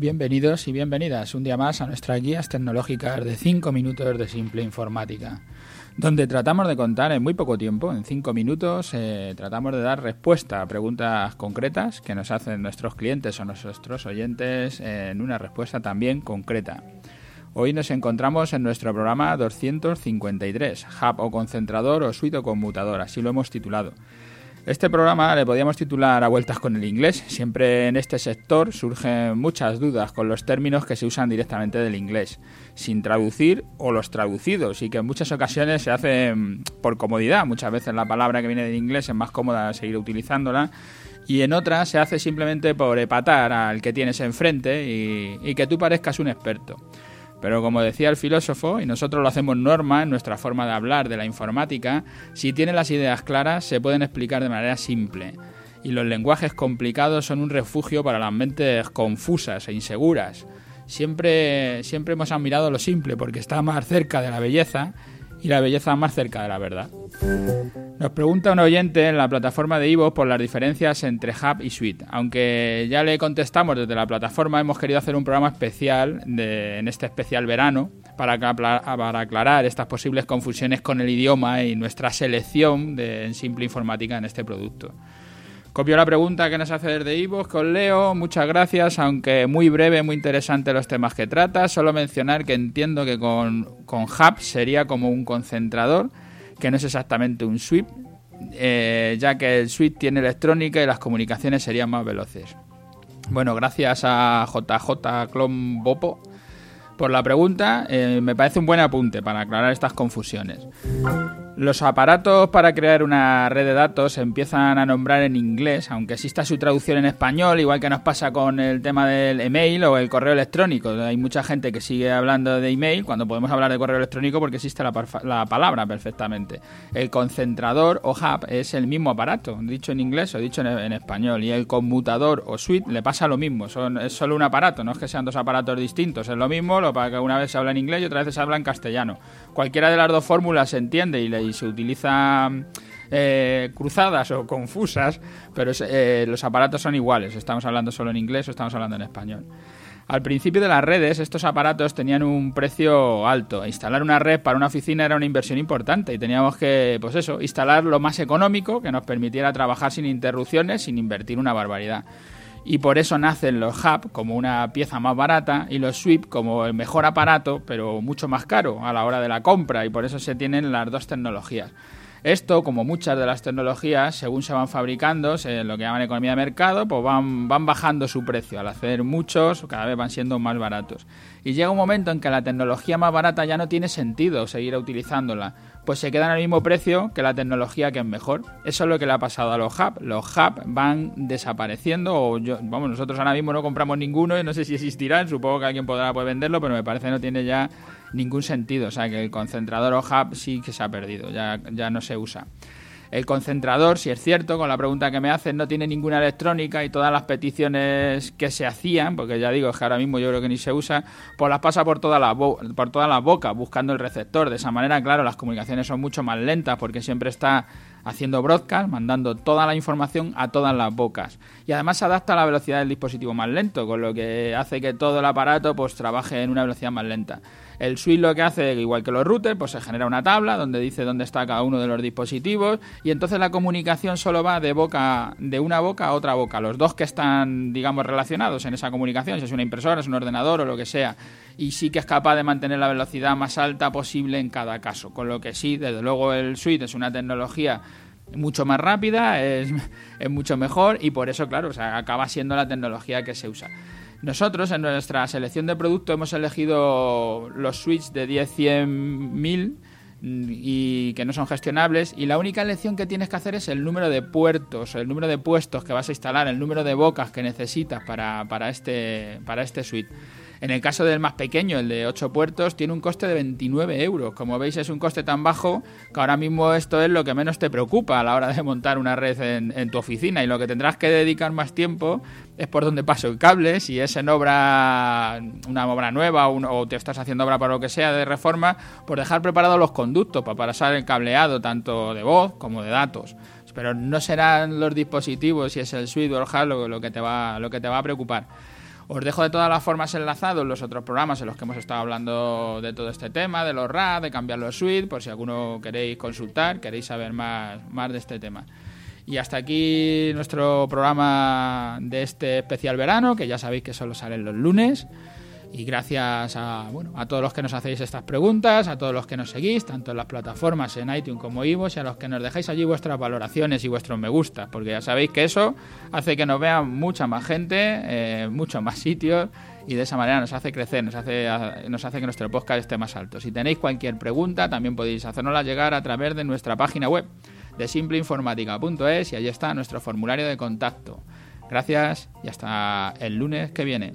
Bienvenidos y bienvenidas un día más a nuestras guías tecnológicas de 5 minutos de simple informática, donde tratamos de contar en muy poco tiempo, en 5 minutos, eh, tratamos de dar respuesta a preguntas concretas que nos hacen nuestros clientes o nuestros oyentes en una respuesta también concreta. Hoy nos encontramos en nuestro programa 253, Hub o concentrador o suite o conmutador, así lo hemos titulado. Este programa le podíamos titular a vueltas con el inglés. Siempre en este sector surgen muchas dudas con los términos que se usan directamente del inglés, sin traducir o los traducidos, y que en muchas ocasiones se hacen por comodidad. Muchas veces la palabra que viene del inglés es más cómoda seguir utilizándola y en otras se hace simplemente por epatar al que tienes enfrente y, y que tú parezcas un experto. Pero como decía el filósofo, y nosotros lo hacemos norma en nuestra forma de hablar de la informática, si tiene las ideas claras se pueden explicar de manera simple. Y los lenguajes complicados son un refugio para las mentes confusas e inseguras. Siempre, siempre hemos admirado lo simple porque está más cerca de la belleza y la belleza más cerca de la verdad. Nos pregunta un oyente en la plataforma de Ivo por las diferencias entre Hub y Suite. Aunque ya le contestamos desde la plataforma, hemos querido hacer un programa especial de, en este especial verano para, para, aclarar estas posibles confusiones con el idioma y nuestra selección de, en simple informática en este producto. Copio la pregunta que nos hace desde Ivo con Leo. Muchas gracias, aunque muy breve, muy interesante los temas que trata. Solo mencionar que entiendo que con, con Hub sería como un concentrador, que no es exactamente un sweep, eh, ya que el sweep tiene electrónica y las comunicaciones serían más veloces. Bueno, gracias a JJ Clon Bopo por la pregunta. Eh, me parece un buen apunte para aclarar estas confusiones. Los aparatos para crear una red de datos se empiezan a nombrar en inglés, aunque exista su traducción en español, igual que nos pasa con el tema del email o el correo electrónico. Hay mucha gente que sigue hablando de email cuando podemos hablar de correo electrónico porque existe la, la palabra perfectamente. El concentrador o hub es el mismo aparato, dicho en inglés o dicho en, español. Y el conmutador o suite le pasa lo mismo, Son, es solo un aparato, no es que sean dos aparatos distintos, es lo mismo, lo para que una vez se habla en inglés y otra vez se habla en castellano. Cualquiera de las dos fórmulas se entiende y le y se utilizan eh, cruzadas o confusas, pero eh, los aparatos son iguales. Estamos hablando solo en inglés o estamos hablando en español. Al principio de las redes, estos aparatos tenían un precio alto. Instalar una red para una oficina era una inversión importante y teníamos que, pues eso, instalar lo más económico que nos permitiera trabajar sin interrupciones, sin invertir una barbaridad. Y por eso nacen los hub como una pieza más barata y los sweep como el mejor aparato, pero mucho más caro a la hora de la compra. Y por eso se tienen las dos tecnologías. Esto, como muchas de las tecnologías, según se van fabricando, lo que llaman economía de mercado, pues van, van bajando su precio. Al hacer muchos, cada vez van siendo más baratos. Y llega un momento en que la tecnología más barata ya no tiene sentido seguir utilizándola, pues se quedan al mismo precio que la tecnología que es mejor. Eso es lo que le ha pasado a los hub. Los hub van desapareciendo, o vamos, nosotros ahora mismo no compramos ninguno y no sé si existirán, supongo que alguien podrá pues, venderlo, pero me parece que no tiene ya ningún sentido. O sea, que el concentrador o hub sí que se ha perdido, ya, ya no se usa. El concentrador, si es cierto, con la pregunta que me hacen, no tiene ninguna electrónica y todas las peticiones que se hacían, porque ya digo, que ahora mismo yo creo que ni se usa, pues las pasa por todas las por todas las bocas buscando el receptor. De esa manera, claro, las comunicaciones son mucho más lentas porque siempre está haciendo broadcast, mandando toda la información a todas las bocas. Y además se adapta a la velocidad del dispositivo más lento, con lo que hace que todo el aparato pues trabaje en una velocidad más lenta. El switch lo que hace, igual que los routers, pues se genera una tabla donde dice dónde está cada uno de los dispositivos y entonces la comunicación solo va de boca de una boca a otra boca, los dos que están, digamos, relacionados en esa comunicación, si es una impresora, es un ordenador o lo que sea, y sí que es capaz de mantener la velocidad más alta posible en cada caso, con lo que sí, desde luego el switch es una tecnología mucho más rápida, es, mucho mejor y por eso, claro, o sea, acaba siendo la tecnología que se usa. Nosotros en nuestra selección de producto hemos elegido los switches de 10, 100, 1000 y que no son gestionables y la única elección que tienes que hacer es el número de puertos, el número de puestos que vas a instalar, el número de bocas que necesitas para, para este, para este suite. En el caso del más pequeño, el de 8 puertos, tiene un coste de 29 euros. Como veis, es un coste tan bajo que ahora mismo esto es lo que menos te preocupa a la hora de montar una red en, tu oficina. Y lo que tendrás que dedicar más tiempo es por donde paso el cable. Si es en obra, una obra nueva o te estás haciendo obra para lo que sea de reforma, por dejar preparados los conductos para pasar el cableado tanto de voz como de datos pero no serán los dispositivos si es el suite o el hardware lo que te va lo que te va a preocupar Os dejo de todas las formas enlazados los otros programas en los que hemos estado hablando de todo este tema, de los RAD, de cambiar los suite, por si alguno queréis consultar, queréis saber más, más de este tema. Y hasta aquí nuestro programa de este especial verano, que ya sabéis que solo salen los lunes. Y gracias a, bueno, a todos los que nos hacéis estas preguntas, a todos los que nos seguís, tanto en las plataformas en iTunes como Ivo, y a los que nos dejáis allí vuestras valoraciones y vuestros me gusta, porque ya sabéis que eso hace que nos vean mucha más gente, eh, muchos más sitios, y de esa manera nos hace crecer, nos hace, nos hace que nuestro podcast esté más alto. Si tenéis cualquier pregunta, también podéis hacernosla llegar a través de nuestra página web de simpleinformática.es y allí está nuestro formulario de contacto. Gracias y hasta el lunes que viene.